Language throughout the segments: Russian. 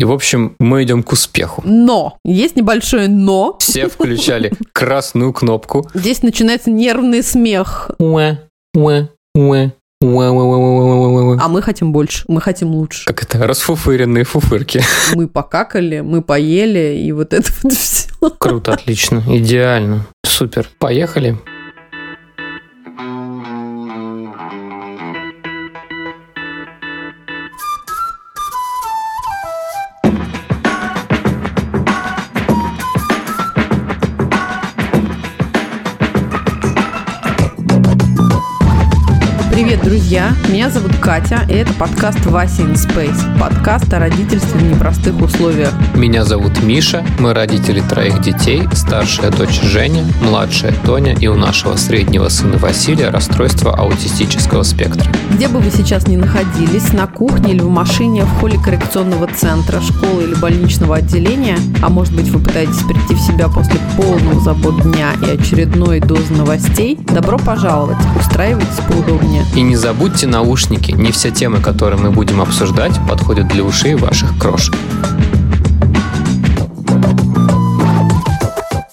И, в общем, мы идем к успеху. Но! Есть небольшое но. Все включали красную кнопку. Здесь начинается нервный смех. Уэ, уэ, уэ, а мы хотим больше, мы хотим лучше. Как это, расфуфыренные фуфырки. Мы покакали, мы поели, и вот это вот все. Круто, отлично, идеально, супер. Поехали. Друзья! Меня зовут Катя, и это подкаст «Вася in Space». Подкаст о родительстве в непростых условиях. Меня зовут Миша, мы родители троих детей, старшая дочь Женя, младшая Тоня и у нашего среднего сына Василия расстройство аутистического спектра. Где бы вы сейчас ни находились, на кухне или в машине, в холле коррекционного центра, школы или больничного отделения, а может быть вы пытаетесь прийти в себя после полного забот дня и очередной дозы новостей, добро пожаловать, устраивайтесь поудобнее. И не забудьте Забудьте наушники, не все темы, которые мы будем обсуждать, подходят для ушей ваших крошек.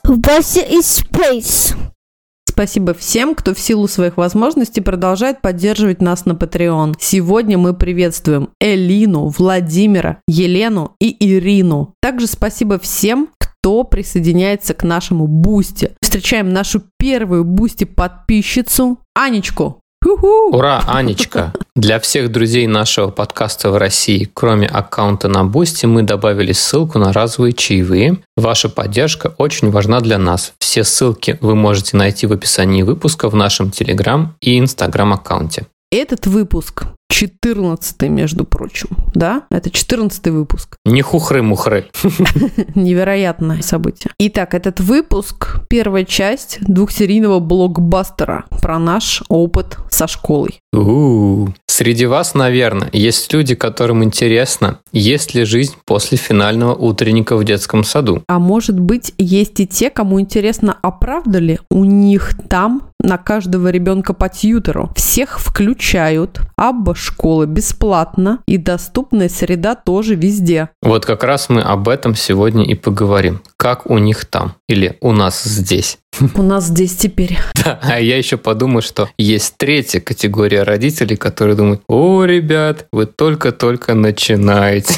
Вася из Space. Спасибо всем, кто в силу своих возможностей продолжает поддерживать нас на Patreon. Сегодня мы приветствуем Элину, Владимира, Елену и Ирину. Также спасибо всем, кто присоединяется к нашему Boosty. Встречаем нашу первую Boosty подписчицу Анечку. Ура, Анечка! Для всех друзей нашего подкаста в России, кроме аккаунта на Boosty, мы добавили ссылку на разовые чаевые. Ваша поддержка очень важна для нас. Все ссылки вы можете найти в описании выпуска в нашем Телеграм и Инстаграм аккаунте. Этот выпуск 14 между прочим, да? Это 14 выпуск. Не хухры-мухры. Невероятное событие. Итак, этот выпуск – первая часть двухсерийного блокбастера про наш опыт со школой. У-у-у. Среди вас, наверное, есть люди, которым интересно, есть ли жизнь после финального утренника в детском саду. А может быть, есть и те, кому интересно, а правда ли у них там на каждого ребенка по тьютеру. Всех включают, абба школы бесплатно и доступная среда тоже везде. Вот как раз мы об этом сегодня и поговорим. Как у них там или у нас здесь. У нас здесь теперь. Да, а я еще подумал, что есть третья категория родителей, которые думают, о, ребят, вы только-только начинаете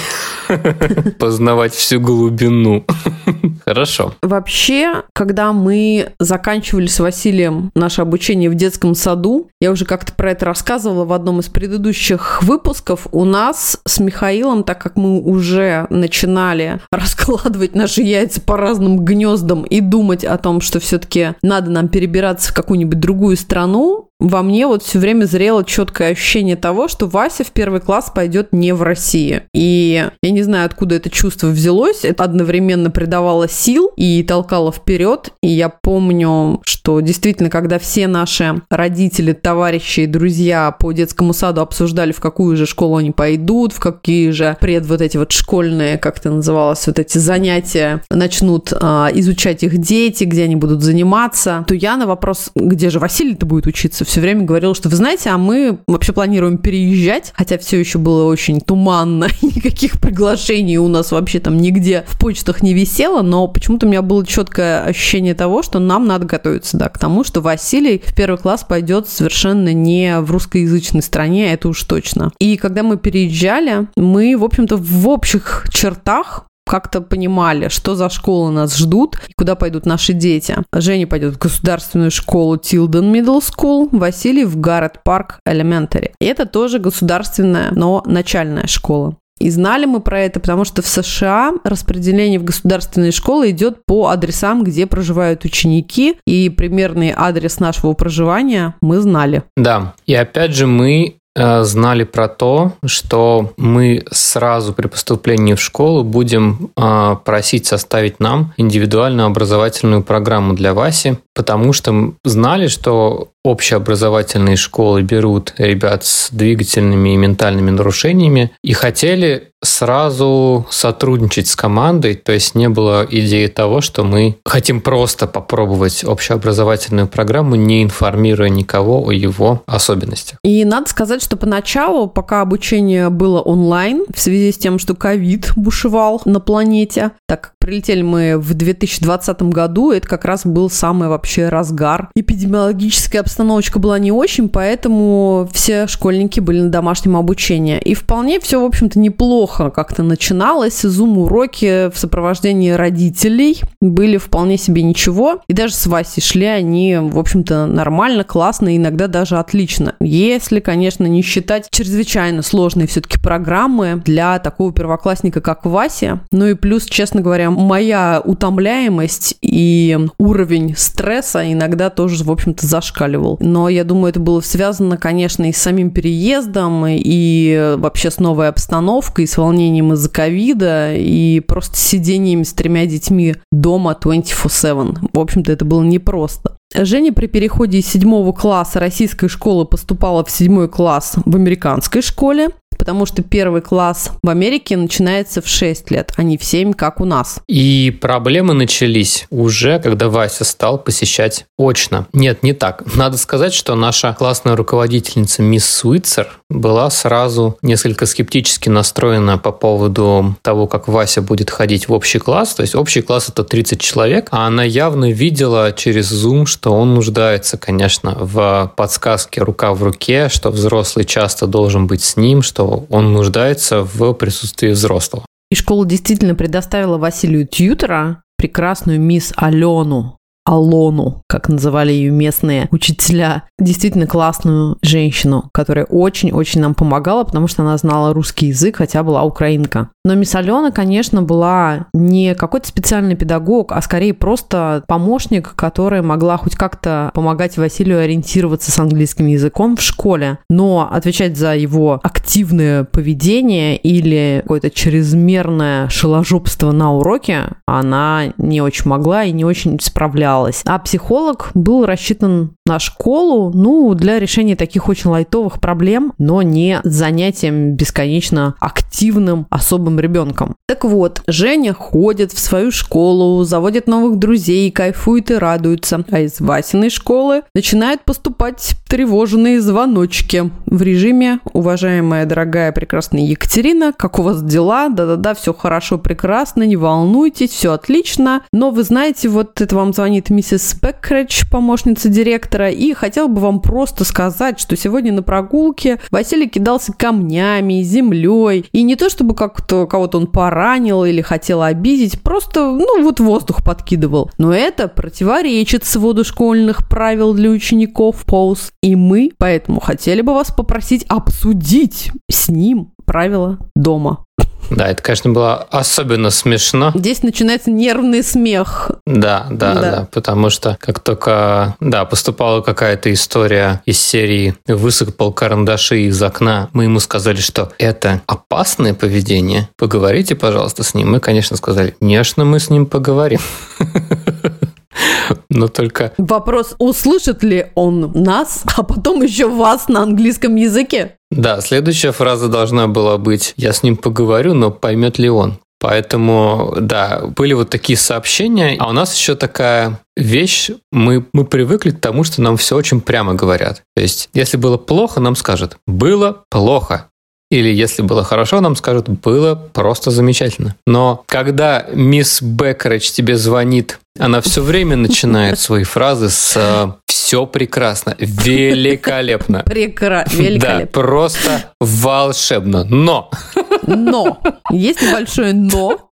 познавать всю глубину. Хорошо. Вообще, когда мы заканчивали с Василием наше обучение в детском саду, я уже как-то про это рассказывала в одном из предыдущих выпусков, у нас с Михаилом, так как мы уже начинали раскладывать наши яйца по разным гнездам и думать о том, что все-таки надо нам перебираться в какую-нибудь другую страну, во мне вот все время зрело четкое ощущение того, что Вася в первый класс пойдет не в России. И я не знаю, откуда это чувство взялось. Это одновременно придавало сил и толкало вперед. И я помню, что действительно, когда все наши родители, товарищи и друзья по детскому саду обсуждали, в какую же школу они пойдут, в какие же пред вот эти вот школьные, как это называлось, вот эти занятия начнут а, изучать их дети, где они будут заниматься, то я на вопрос, где же Василий-то будет учиться, все время говорил, что вы знаете, а мы вообще планируем переезжать, хотя все еще было очень туманно, никаких приглашений у нас вообще там нигде в почтах не висело, но почему-то у меня было четкое ощущение того, что нам надо готовиться, да, к тому, что Василий в первый класс пойдет совершенно не в русскоязычной стране, это уж точно. И когда мы переезжали, мы, в общем-то, в общих чертах как-то понимали, что за школы нас ждут и куда пойдут наши дети. Женя пойдет в государственную школу Tilden Middle School, Василий в Гаррет Парк Elementary. И это тоже государственная, но начальная школа. И знали мы про это, потому что в США распределение в государственные школы идет по адресам, где проживают ученики, и примерный адрес нашего проживания мы знали. Да, и опять же мы знали про то, что мы сразу при поступлении в школу будем э, просить составить нам индивидуальную образовательную программу для Васи, потому что знали, что общеобразовательные школы берут ребят с двигательными и ментальными нарушениями и хотели сразу сотрудничать с командой, то есть не было идеи того, что мы хотим просто попробовать общеобразовательную программу, не информируя никого о его особенностях. И надо сказать, что поначалу, пока обучение было онлайн, в связи с тем, что ковид бушевал на планете, так прилетели мы в 2020 году, это как раз был самый вообще разгар. Эпидемиологическая обстановочка была не очень, поэтому все школьники были на домашнем обучении. И вполне все, в общем-то, неплохо как-то начиналось. Зум-уроки в сопровождении родителей были вполне себе ничего. И даже с Васей шли они, в общем-то, нормально, классно, иногда даже отлично. Если, конечно, не считать чрезвычайно сложные все-таки программы для такого первоклассника, как Вася. Ну и плюс, честно говоря, моя утомляемость и уровень стресса иногда тоже, в общем-то, зашкаливал. Но я думаю, это было связано, конечно, и с самим переездом, и вообще с новой обстановкой, и с волнением из-за ковида и просто сидением с тремя детьми дома 24-7. В общем-то, это было непросто. Женя при переходе из седьмого класса российской школы поступала в седьмой класс в американской школе потому что первый класс в Америке начинается в 6 лет, а не в 7, как у нас. И проблемы начались уже, когда Вася стал посещать очно. Нет, не так. Надо сказать, что наша классная руководительница мисс Суицер была сразу несколько скептически настроена по поводу того, как Вася будет ходить в общий класс. То есть общий класс это 30 человек, а она явно видела через Zoom, что он нуждается, конечно, в подсказке рука в руке, что взрослый часто должен быть с ним, что он нуждается в присутствии взрослого. И школа действительно предоставила Василию Тьютера, прекрасную мисс Алену, Алону, как называли ее местные учителя, действительно классную женщину, которая очень-очень нам помогала, потому что она знала русский язык, хотя была украинка. Но мисс Алена, конечно, была не какой-то специальный педагог, а скорее просто помощник, которая могла хоть как-то помогать Василию ориентироваться с английским языком в школе, но отвечать за его активное поведение или какое-то чрезмерное шеложопство на уроке она не очень могла и не очень справлялась справлялась. А психолог был рассчитан на школу, ну, для решения таких очень лайтовых проблем, но не занятием бесконечно активным особым ребенком. Так вот, Женя ходит в свою школу, заводит новых друзей, кайфует и радуется. А из Васиной школы начинают поступать тревожные звоночки в режиме «Уважаемая, дорогая, прекрасная Екатерина, как у вас дела? Да-да-да, все хорошо, прекрасно, не волнуйтесь, все отлично. Но вы знаете, вот это вам звонит миссис Пеккредж, помощница директора, и хотел бы вам просто сказать, что сегодня на прогулке Василий кидался камнями, землей, и не то чтобы как-то кого-то он поранил или хотел обидеть, просто, ну, вот воздух подкидывал. Но это противоречит своду школьных правил для учеников ПОУС, и мы поэтому хотели бы вас попросить обсудить с ним правила дома. Да, это, конечно, было особенно смешно. Здесь начинается нервный смех. Да, да, да, да, потому что как только, да, поступала какая-то история из серии «Высыпал карандаши из окна», мы ему сказали, что это опасное поведение, поговорите, пожалуйста, с ним. Мы, конечно, сказали, конечно, мы с ним поговорим. Но только... Вопрос, услышит ли он нас, а потом еще вас на английском языке? Да, следующая фраза должна была быть «я с ним поговорю, но поймет ли он?». Поэтому, да, были вот такие сообщения. А у нас еще такая вещь, мы, мы привыкли к тому, что нам все очень прямо говорят. То есть, если было плохо, нам скажут «было плохо». Или если было хорошо, нам скажут, было просто замечательно. Но когда мисс Беккеридж тебе звонит, она все время начинает свои фразы с э, «все прекрасно», «великолепно». Прекрасно, великолепно. Да, просто волшебно. Но! Но! Есть небольшое «но».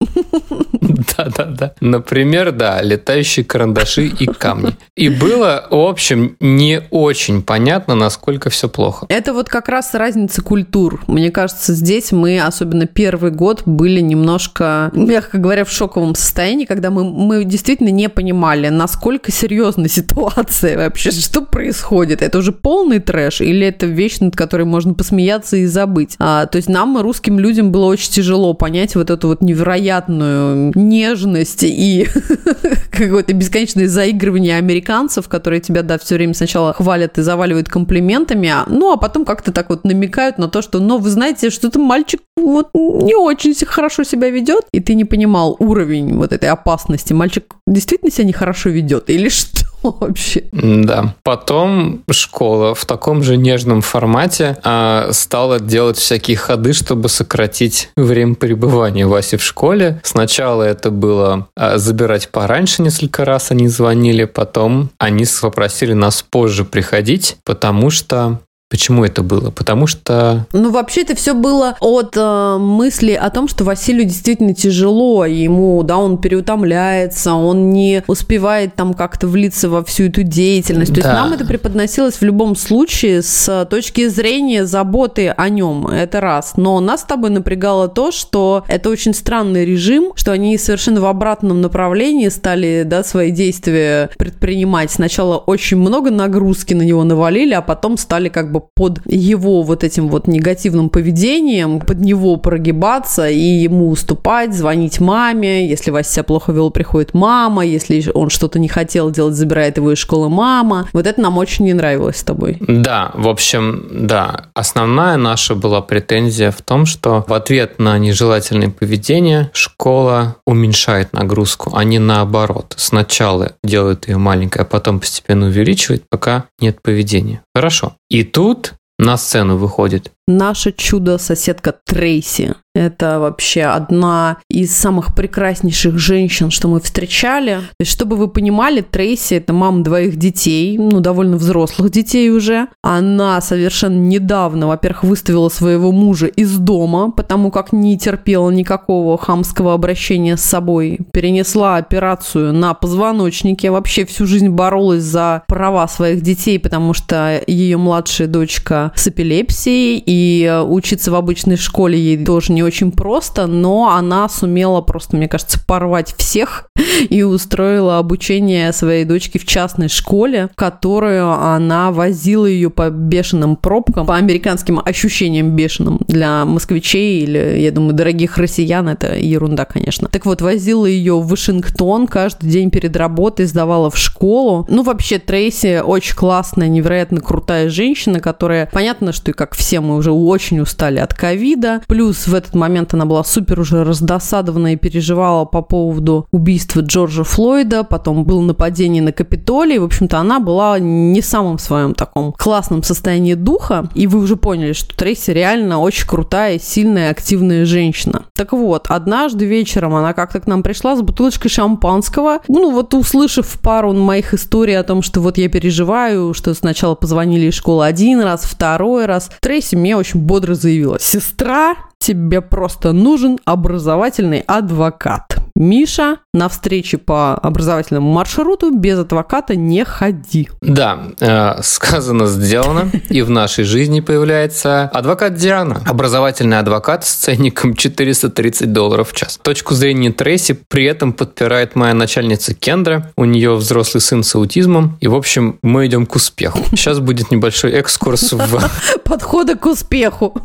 Да-да-да. Например, да, летающие карандаши и камни. И было, в общем, не очень понятно, насколько все плохо. Это вот как раз разница культур. Мне кажется, здесь мы, особенно первый год, были немножко, мягко говоря, в шоковом состоянии, когда мы, мы действительно не понимали, насколько серьезна ситуация вообще, что происходит. Это уже полный трэш или это вещь, над которой можно посмеяться и забыть. А, то есть нам, русским людям, было очень тяжело понять вот эту вот невероятную нежность и какое-то бесконечное заигрывание американцев, которые тебя, да, все время сначала хвалят и заваливают комплиментами, а, ну, а потом как-то так вот намекают на то, что, ну, вы знаете, что-то мальчик вот не очень хорошо себя ведет, и ты не понимал уровень вот этой опасности. Мальчик действительно себя нехорошо ведет или что? Вообще. Да. Потом школа в таком же нежном формате а, стала делать всякие ходы, чтобы сократить время пребывания Васи в школе. Сначала это было а, забирать пораньше несколько раз они звонили, потом они попросили нас позже приходить, потому что Почему это было? Потому что... Ну, вообще это все было от э, мысли о том, что Василию действительно тяжело, ему, да, он переутомляется, он не успевает там как-то влиться во всю эту деятельность. То да. есть нам это преподносилось в любом случае с точки зрения заботы о нем, это раз. Но нас с тобой напрягало то, что это очень странный режим, что они совершенно в обратном направлении стали, да, свои действия предпринимать. Сначала очень много нагрузки на него навалили, а потом стали как бы бы под его вот этим вот негативным поведением, под него прогибаться и ему уступать, звонить маме. Если Вася себя плохо вел, приходит мама. Если он что-то не хотел делать, забирает его из школы мама. Вот это нам очень не нравилось с тобой. Да, в общем, да. Основная наша была претензия в том, что в ответ на нежелательное поведение школа уменьшает нагрузку, а не наоборот. Сначала делает ее маленькой, а потом постепенно увеличивает, пока нет поведения. Хорошо. И тут на сцену выходит наша чудо-соседка Трейси. Это вообще одна из самых прекраснейших женщин, что мы встречали. То есть, чтобы вы понимали, Трейси – это мама двоих детей, ну, довольно взрослых детей уже. Она совершенно недавно, во-первых, выставила своего мужа из дома, потому как не терпела никакого хамского обращения с собой. Перенесла операцию на позвоночнике. Вообще всю жизнь боролась за права своих детей, потому что ее младшая дочка с эпилепсией, и и э, учиться в обычной школе ей тоже не очень просто, но она сумела просто, мне кажется, порвать всех и устроила обучение своей дочки в частной школе, в которую она возила ее по бешеным пробкам, по американским ощущениям бешеным. Для москвичей или, я думаю, дорогих россиян это ерунда, конечно. Так вот, возила ее в Вашингтон каждый день перед работой, сдавала в школу. Ну, вообще, Трейси очень классная, невероятно крутая женщина, которая, понятно, что и как все мы уже уже очень устали от ковида. Плюс в этот момент она была супер уже раздосадована и переживала по поводу убийства Джорджа Флойда. Потом было нападение на Капитолий. В общем-то, она была не в самом своем таком классном состоянии духа. И вы уже поняли, что Трейси реально очень крутая, сильная, активная женщина. Так вот, однажды вечером она как-то к нам пришла с бутылочкой шампанского. Ну, вот услышав пару моих историй о том, что вот я переживаю, что сначала позвонили из школы один раз, второй раз. Трейси мне очень бодро заявила, сестра, тебе просто нужен образовательный адвокат. Миша, на встрече по образовательному маршруту без адвоката не ходи. Да, э, сказано, сделано. И в нашей жизни появляется адвокат Диана. Образовательный адвокат с ценником 430 долларов в час. Точку зрения Трейси при этом подпирает моя начальница Кендра. У нее взрослый сын с аутизмом. И, в общем, мы идем к успеху. Сейчас будет небольшой экскурс в... Подходы к успеху.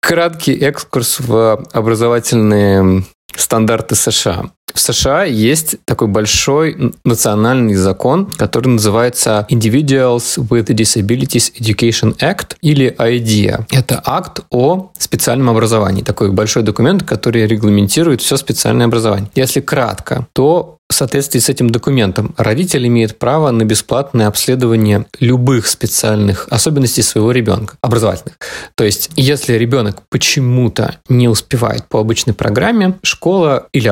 Краткий экскурс в образовательные стандарты США. В США есть такой большой национальный закон, который называется Individuals with Disabilities Education Act или IDEA. Это акт о специальном образовании. Такой большой документ, который регламентирует все специальное образование. Если кратко, то в соответствии с этим документом родитель имеет право на бесплатное обследование любых специальных особенностей своего ребенка, образовательных. То есть, если ребенок почему-то не успевает по обычной программе, школа или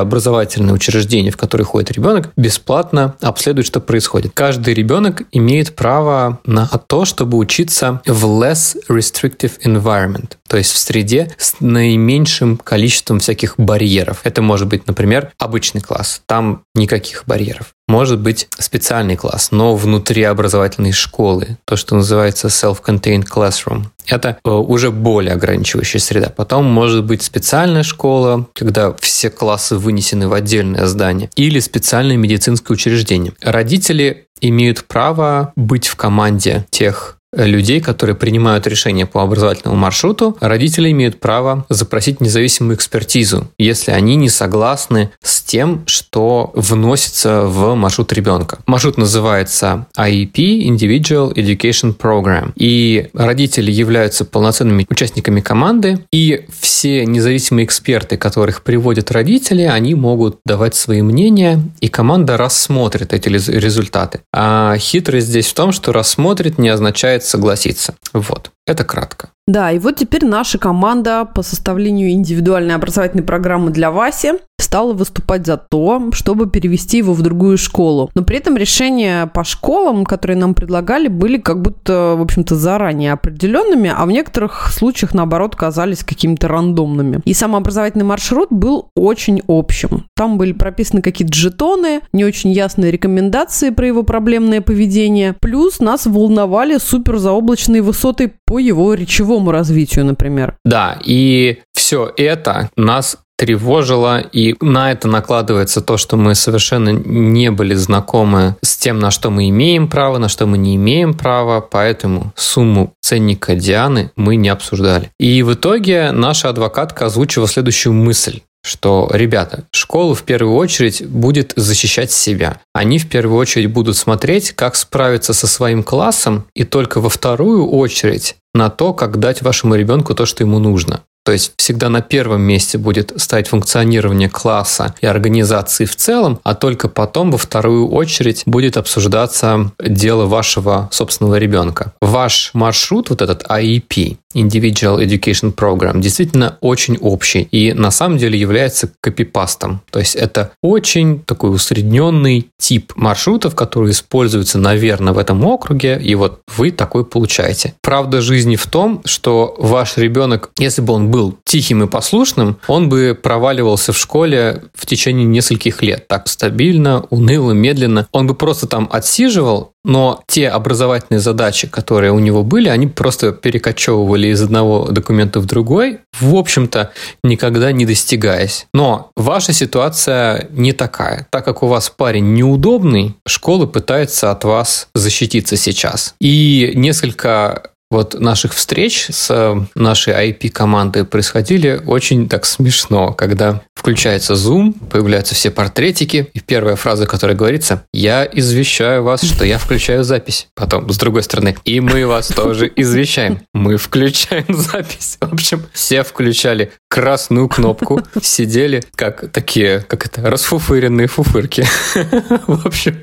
образовательное учреждение, в которое ходит ребенок, бесплатно обследует, что происходит. Каждый ребенок имеет право на то, чтобы учиться в less restrictive environment, то есть в среде с наименьшим количеством всяких барьеров. Это может быть, например, обычный класс. Там никаких барьеров. Может быть специальный класс, но внутри образовательной школы, то, что называется self-contained classroom. Это э, уже более ограничивающая среда. Потом может быть специальная школа, когда все классы вынесены в отдельное здание, или специальное медицинское учреждение. Родители имеют право быть в команде тех людей, которые принимают решения по образовательному маршруту, родители имеют право запросить независимую экспертизу, если они не согласны с тем, что вносится в маршрут ребенка. Маршрут называется IEP – Individual Education Program. И родители являются полноценными участниками команды, и все независимые эксперты, которых приводят родители, они могут давать свои мнения, и команда рассмотрит эти результаты. А хитрость здесь в том, что рассмотрит не означает согласиться. Вот. Это кратко. Да, и вот теперь наша команда по составлению индивидуальной образовательной программы для Васи стала выступать за то, чтобы перевести его в другую школу. Но при этом решения по школам, которые нам предлагали, были как будто, в общем-то, заранее определенными, а в некоторых случаях, наоборот, казались какими-то рандомными. И сам образовательный маршрут был очень общим. Там были прописаны какие-то жетоны, не очень ясные рекомендации про его проблемное поведение. Плюс нас волновали супер заоблачные высоты по его речевому развитию, например. Да, и все это нас тревожило, и на это накладывается то, что мы совершенно не были знакомы с тем, на что мы имеем право, на что мы не имеем права, поэтому сумму ценника Дианы мы не обсуждали. И в итоге наша адвокатка озвучила следующую мысль что, ребята, школа в первую очередь будет защищать себя. Они в первую очередь будут смотреть, как справиться со своим классом, и только во вторую очередь на то, как дать вашему ребенку то, что ему нужно. То есть всегда на первом месте будет стоять функционирование класса и организации в целом, а только потом во вторую очередь будет обсуждаться дело вашего собственного ребенка. Ваш маршрут, вот этот IEP, Individual Education Program действительно очень общий и на самом деле является копипастом. То есть это очень такой усредненный тип маршрутов, которые используются, наверное, в этом округе, и вот вы такой получаете. Правда жизни в том, что ваш ребенок, если бы он был тихим и послушным, он бы проваливался в школе в течение нескольких лет. Так стабильно, уныло, медленно. Он бы просто там отсиживал, но те образовательные задачи, которые у него были, они просто перекочевывали из одного документа в другой, в общем-то, никогда не достигаясь. Но ваша ситуация не такая. Так как у вас парень неудобный, школа пытается от вас защититься сейчас. И несколько вот наших встреч с э, нашей IP-командой происходили очень так смешно, когда включается Zoom, появляются все портретики, и первая фраза, которая говорится, я извещаю вас, что я включаю запись. Потом, с другой стороны, и мы вас тоже извещаем. Мы включаем запись. В общем, все включали красную кнопку, сидели как такие, как это, расфуфыренные фуфырки. В общем.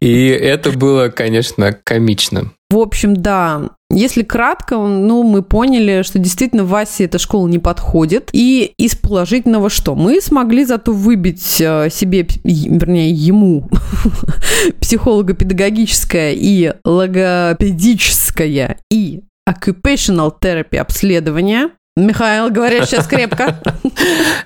И это было, конечно, комично. В общем, да, если кратко, ну, мы поняли, что действительно Васе эта школа не подходит. И из положительного что? Мы смогли зато выбить э, себе, вернее, ему психолого-педагогическое и логопедическое и occupational therapy обследование Михаил, говоришь сейчас крепко.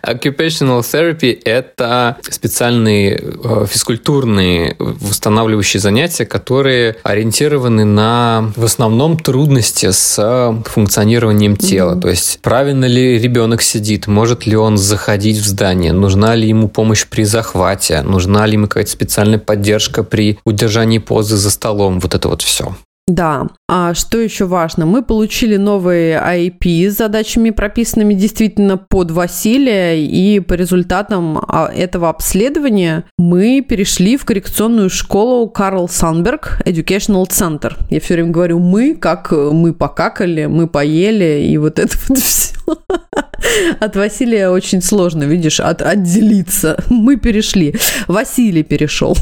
Occupational therapy – это специальные э, физкультурные восстанавливающие занятия, которые ориентированы на в основном трудности с функционированием тела. Mm-hmm. То есть правильно ли ребенок сидит, может ли он заходить в здание, нужна ли ему помощь при захвате, нужна ли ему какая-то специальная поддержка при удержании позы за столом. Вот это вот все. Да. А что еще важно? Мы получили новые IP с задачами, прописанными действительно под Василия, и по результатам а, этого обследования мы перешли в коррекционную школу Карл Санберг Educational Center. Я все время говорю «мы», как мы покакали, мы поели, и вот это вот все. От Василия очень сложно, видишь, от, отделиться. Мы перешли. Василий перешел.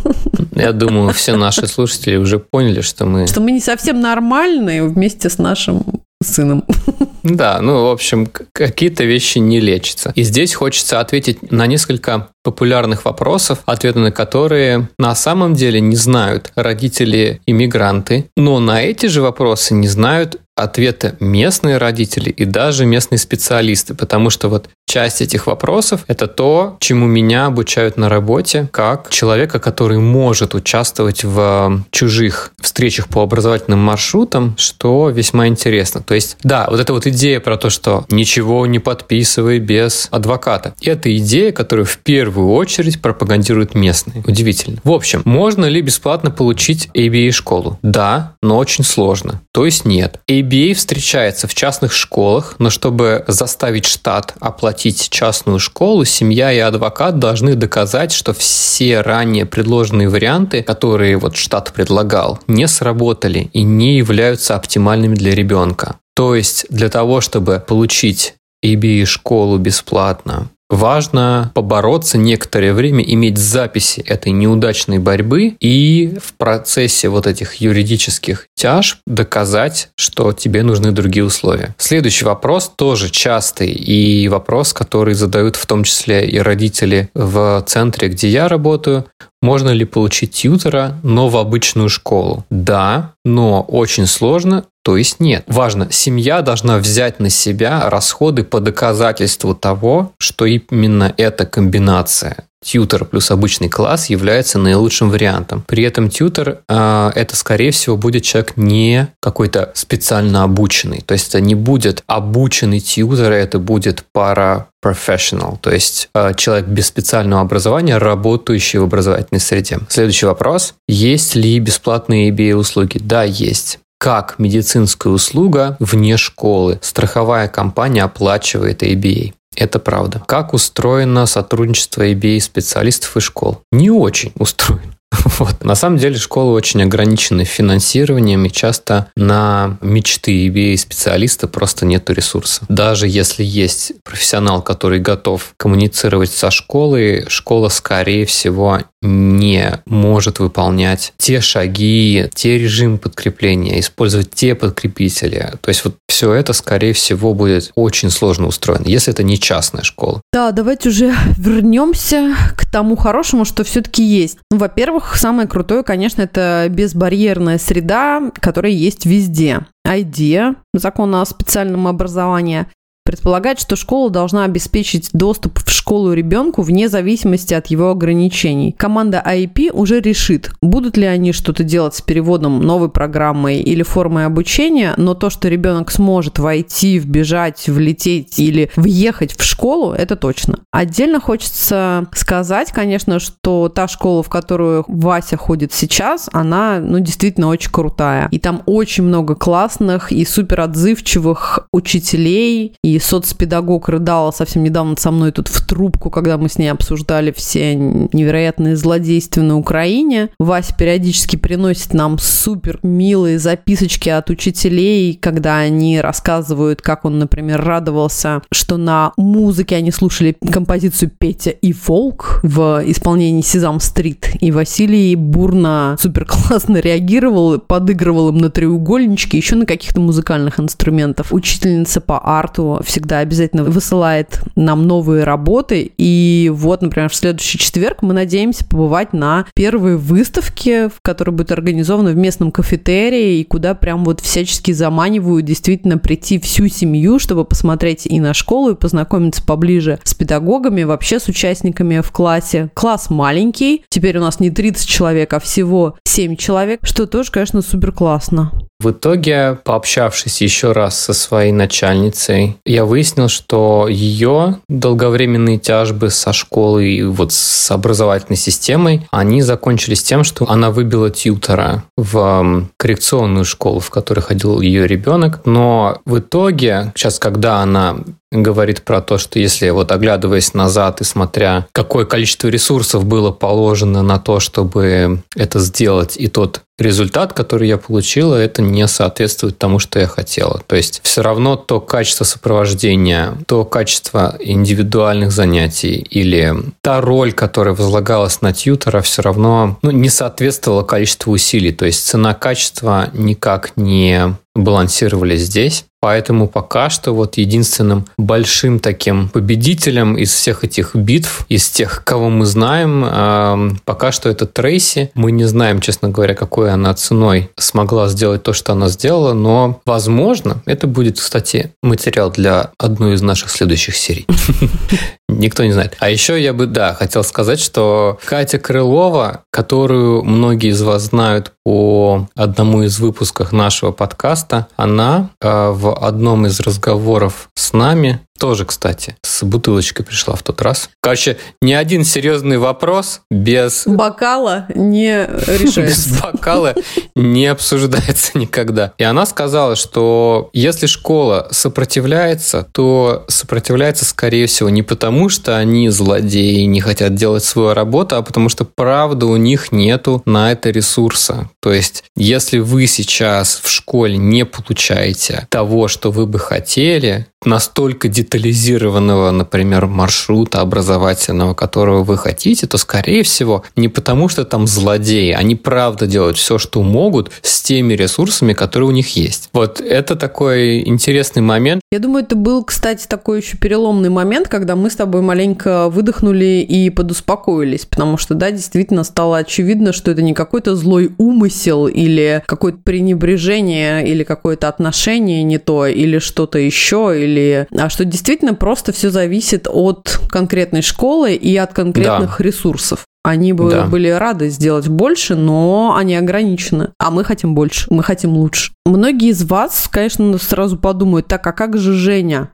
Я думаю, все наши слушатели уже поняли, что мы... Что мы не совсем нормальные вместе с нашим сыном. Да, ну, в общем, какие-то вещи не лечатся. И здесь хочется ответить на несколько популярных вопросов, ответы на которые на самом деле не знают родители-иммигранты, но на эти же вопросы не знают ответы местные родители и даже местные специалисты, потому что вот часть этих вопросов – это то, чему меня обучают на работе, как человека, который может участвовать в чужих встречах по образовательным маршрутам, что весьма интересно. То есть, да, вот эта вот идея про то, что ничего не подписывай без адвоката. Это идея, которую в первую очередь пропагандируют местные. Удивительно. В общем, можно ли бесплатно получить ABA-школу? Да, но очень сложно. То есть нет. ABA встречается в частных школах, но чтобы заставить штат оплатить частную школу, семья и адвокат должны доказать, что все ранее предложенные варианты, которые вот штат предлагал, не сработали и не являются оптимальными для ребенка. То есть для того, чтобы получить EBA-школу бесплатно, важно побороться некоторое время, иметь записи этой неудачной борьбы и в процессе вот этих юридических тяж доказать, что тебе нужны другие условия. Следующий вопрос тоже частый и вопрос, который задают в том числе и родители в центре, где я работаю. Можно ли получить тьютера, но в обычную школу? Да, но очень сложно, то есть нет. Важно, семья должна взять на себя расходы по доказательству того, что именно эта комбинация тьютер плюс обычный класс является наилучшим вариантом. При этом тьютер э, это, скорее всего, будет человек не какой-то специально обученный. То есть это не будет обученный тьютер, это будет пара professional, то есть э, человек без специального образования, работающий в образовательной среде. Следующий вопрос. Есть ли бесплатные EBA-услуги? Да, есть как медицинская услуга вне школы. Страховая компания оплачивает ABA. Это правда. Как устроено сотрудничество ABA специалистов и школ? Не очень устроено. Вот. На самом деле школы очень ограничены финансированием, и часто на мечты EBA специалиста просто нет ресурса. Даже если есть профессионал, который готов коммуницировать со школой, школа, скорее всего, не может выполнять те шаги, те режимы подкрепления, использовать те подкрепители. То есть вот все это, скорее всего, будет очень сложно устроено, если это не частная школа. Да, давайте уже вернемся к тому хорошему, что все-таки есть. Ну, во-первых, самое крутое, конечно, это безбарьерная среда, которая есть везде. IDEA, закон о специальном образовании, предполагает, что школа должна обеспечить доступ в школу ребенку вне зависимости от его ограничений. Команда IEP уже решит, будут ли они что-то делать с переводом новой программой или формой обучения, но то, что ребенок сможет войти, вбежать, влететь или въехать в школу, это точно. Отдельно хочется сказать, конечно, что та школа, в которую Вася ходит сейчас, она, ну, действительно очень крутая. И там очень много классных и супер отзывчивых учителей и соцпедагог рыдала совсем недавно со мной тут в трубку, когда мы с ней обсуждали все невероятные злодейства на Украине. Вася периодически приносит нам супер милые записочки от учителей, когда они рассказывают, как он, например, радовался, что на музыке они слушали композицию Петя и Фолк в исполнении Сезам Стрит. И Василий бурно супер классно реагировал, подыгрывал им на треугольничке, еще на каких-то музыкальных инструментах. Учительница по арту всегда обязательно высылает нам новые работы. И вот, например, в следующий четверг мы надеемся побывать на первой выставке, в которой будет организована в местном кафетерии, и куда прям вот всячески заманивают действительно прийти всю семью, чтобы посмотреть и на школу, и познакомиться поближе с педагогами, вообще с участниками в классе. Класс маленький, теперь у нас не 30 человек, а всего 7 человек, что тоже, конечно, супер классно. В итоге, пообщавшись еще раз со своей начальницей, я выяснил, что ее долговременные тяжбы со школой и вот с образовательной системой, они закончились тем, что она выбила тьютера в коррекционную школу, в которой ходил ее ребенок. Но в итоге, сейчас, когда она говорит про то, что если вот оглядываясь назад и смотря, какое количество ресурсов было положено на то, чтобы это сделать, и тот результат, который я получила, это не соответствует тому, что я хотела. То есть все равно то качество сопровождения, то качество индивидуальных занятий или та роль, которая возлагалась на тьютера, все равно ну, не соответствовала количеству усилий. То есть цена-качество никак не балансировали здесь. Поэтому пока что вот единственным большим таким победителем из всех этих битв, из тех, кого мы знаем, э, пока что это Трейси. Мы не знаем, честно говоря, какой она ценой смогла сделать то, что она сделала, но, возможно, это будет, кстати, материал для одной из наших следующих серий. никто не знает. А еще я бы, да, хотел сказать, что Катя Крылова, которую многие из вас знают по одному из выпусков нашего подкаста, она э, в одном из разговоров с нами тоже, кстати, с бутылочкой пришла в тот раз. Короче, ни один серьезный вопрос без... Бокала не решается. Без бокала не обсуждается никогда. И она сказала, что если школа сопротивляется, то сопротивляется, скорее всего, не потому, что они злодеи и не хотят делать свою работу, а потому что, правда, у них нету на это ресурса. То есть, если вы сейчас в школе не получаете того, что вы бы хотели, настолько детализированного, например, маршрута образовательного, которого вы хотите, то, скорее всего, не потому, что там злодеи, они правда делают все, что могут с теми ресурсами, которые у них есть. Вот это такой интересный момент. Я думаю, это был, кстати, такой еще переломный момент, когда мы с тобой маленько выдохнули и подуспокоились, потому что, да, действительно стало очевидно, что это не какой-то злой умысел или какое-то пренебрежение или какое-то отношение не то, или что-то еще, или. А что действительно просто все зависит от конкретной школы и от конкретных да. ресурсов. Они бы да. были рады сделать больше, но они ограничены. А мы хотим больше, мы хотим лучше. Многие из вас, конечно, сразу подумают, так, а как же Женя?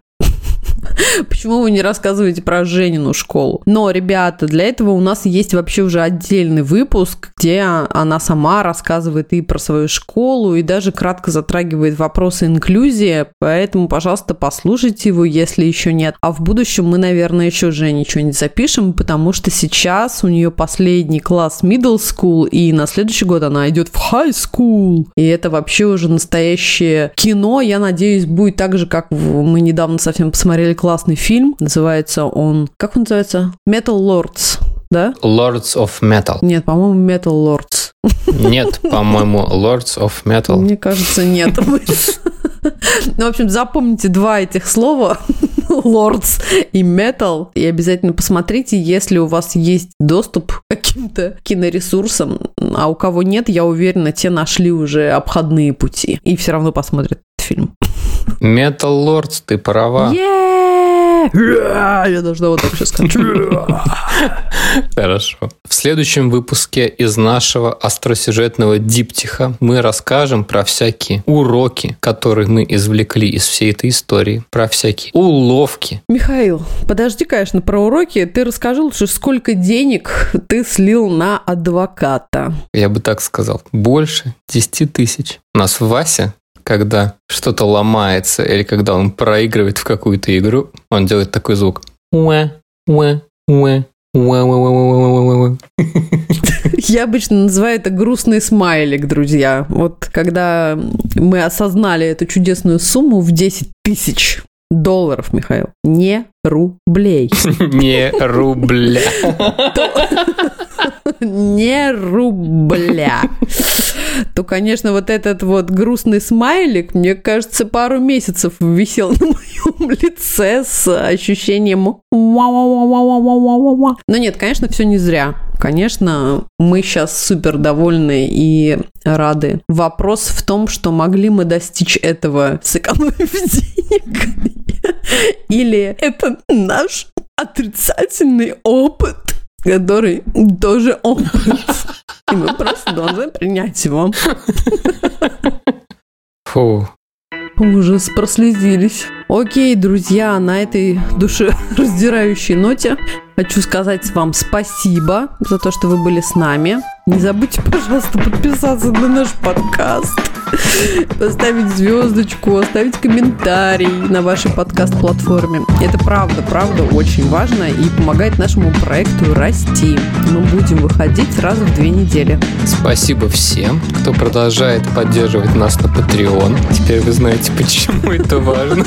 Почему вы не рассказываете про Женину школу? Но, ребята, для этого у нас есть вообще уже отдельный выпуск, где она сама рассказывает и про свою школу, и даже кратко затрагивает вопросы инклюзии. Поэтому, пожалуйста, послушайте его, если еще нет. А в будущем мы, наверное, еще Жене что-нибудь запишем, потому что сейчас у нее последний класс middle school, и на следующий год она идет в high school. И это вообще уже настоящее кино. Я надеюсь, будет так же, как мы недавно совсем посмотрели классный фильм. Называется он... Как он называется? Metal Lords да? Lords of Metal. Нет, по-моему, Metal Lords. Нет, по-моему, Lords of Metal. Мне кажется, нет. Ну, в общем, запомните два этих слова, Lords и Metal, и обязательно посмотрите, если у вас есть доступ к каким-то киноресурсам, а у кого нет, я уверена, те нашли уже обходные пути и все равно посмотрят этот фильм. Metal Lords, ты права. Я должна вот так сейчас сказать. Хорошо. В следующем выпуске из нашего остросюжетного диптиха мы расскажем про всякие уроки, которые мы извлекли из всей этой истории, про всякие уловки. Михаил, подожди, конечно, про уроки. Ты расскажи лучше, сколько денег ты слил на адвоката? Я бы так сказал. Больше 10 тысяч. У нас Вася когда что-то ломается или когда он проигрывает в какую-то игру, он делает такой звук. Я обычно называю это грустный смайлик, друзья. Вот когда мы осознали эту чудесную сумму в 10 тысяч долларов, Михаил, не рублей. Не рубля. Не рубля. То, конечно, вот этот вот грустный смайлик, мне кажется, пару месяцев висел на моем лице с ощущением но нет, конечно, все не зря. Конечно, мы сейчас супер довольны и рады. Вопрос в том, что могли мы достичь этого, сэкономив денег. Или это наш отрицательный опыт, который тоже опыт. И мы просто должны принять его. Фу. Ужас, прослезились. Окей, друзья, на этой душераздирающей ноте хочу сказать вам спасибо за то, что вы были с нами. Не забудьте, пожалуйста, подписаться на наш подкаст, поставить звездочку, оставить комментарий на вашей подкаст-платформе. Это правда, правда очень важно и помогает нашему проекту расти. Мы будем выходить раз в две недели. Спасибо всем, кто продолжает поддерживать нас на Patreon. Теперь вы знаете, почему это важно.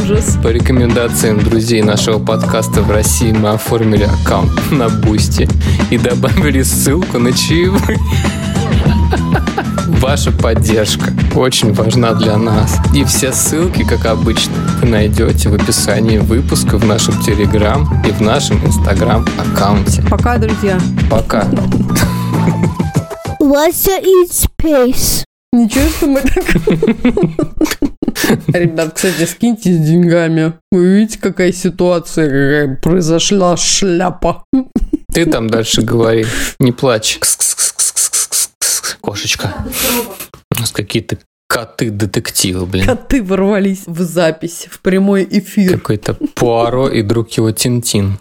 Ужас. По рекомендациям друзей нашего подкаста в России мы оформили аккаунт на Boosty и добавили ссылку на чаевые. Ваша поддержка очень важна для нас. И все ссылки, как обычно, вы найдете в описании выпуска в нашем Телеграм и в нашем Инстаграм-аккаунте. Пока, друзья. Пока. Your eat space? Ничего, что мы так... Ребят, кстати, скиньте с деньгами. Вы видите, какая ситуация, какая произошла шляпа. Ты там дальше говори. Не плачь. Кошечка. У нас какие-то коты-детективы, блин. Коты ворвались в запись, в прямой эфир. Какой-то Пуаро и друг его Тинтин.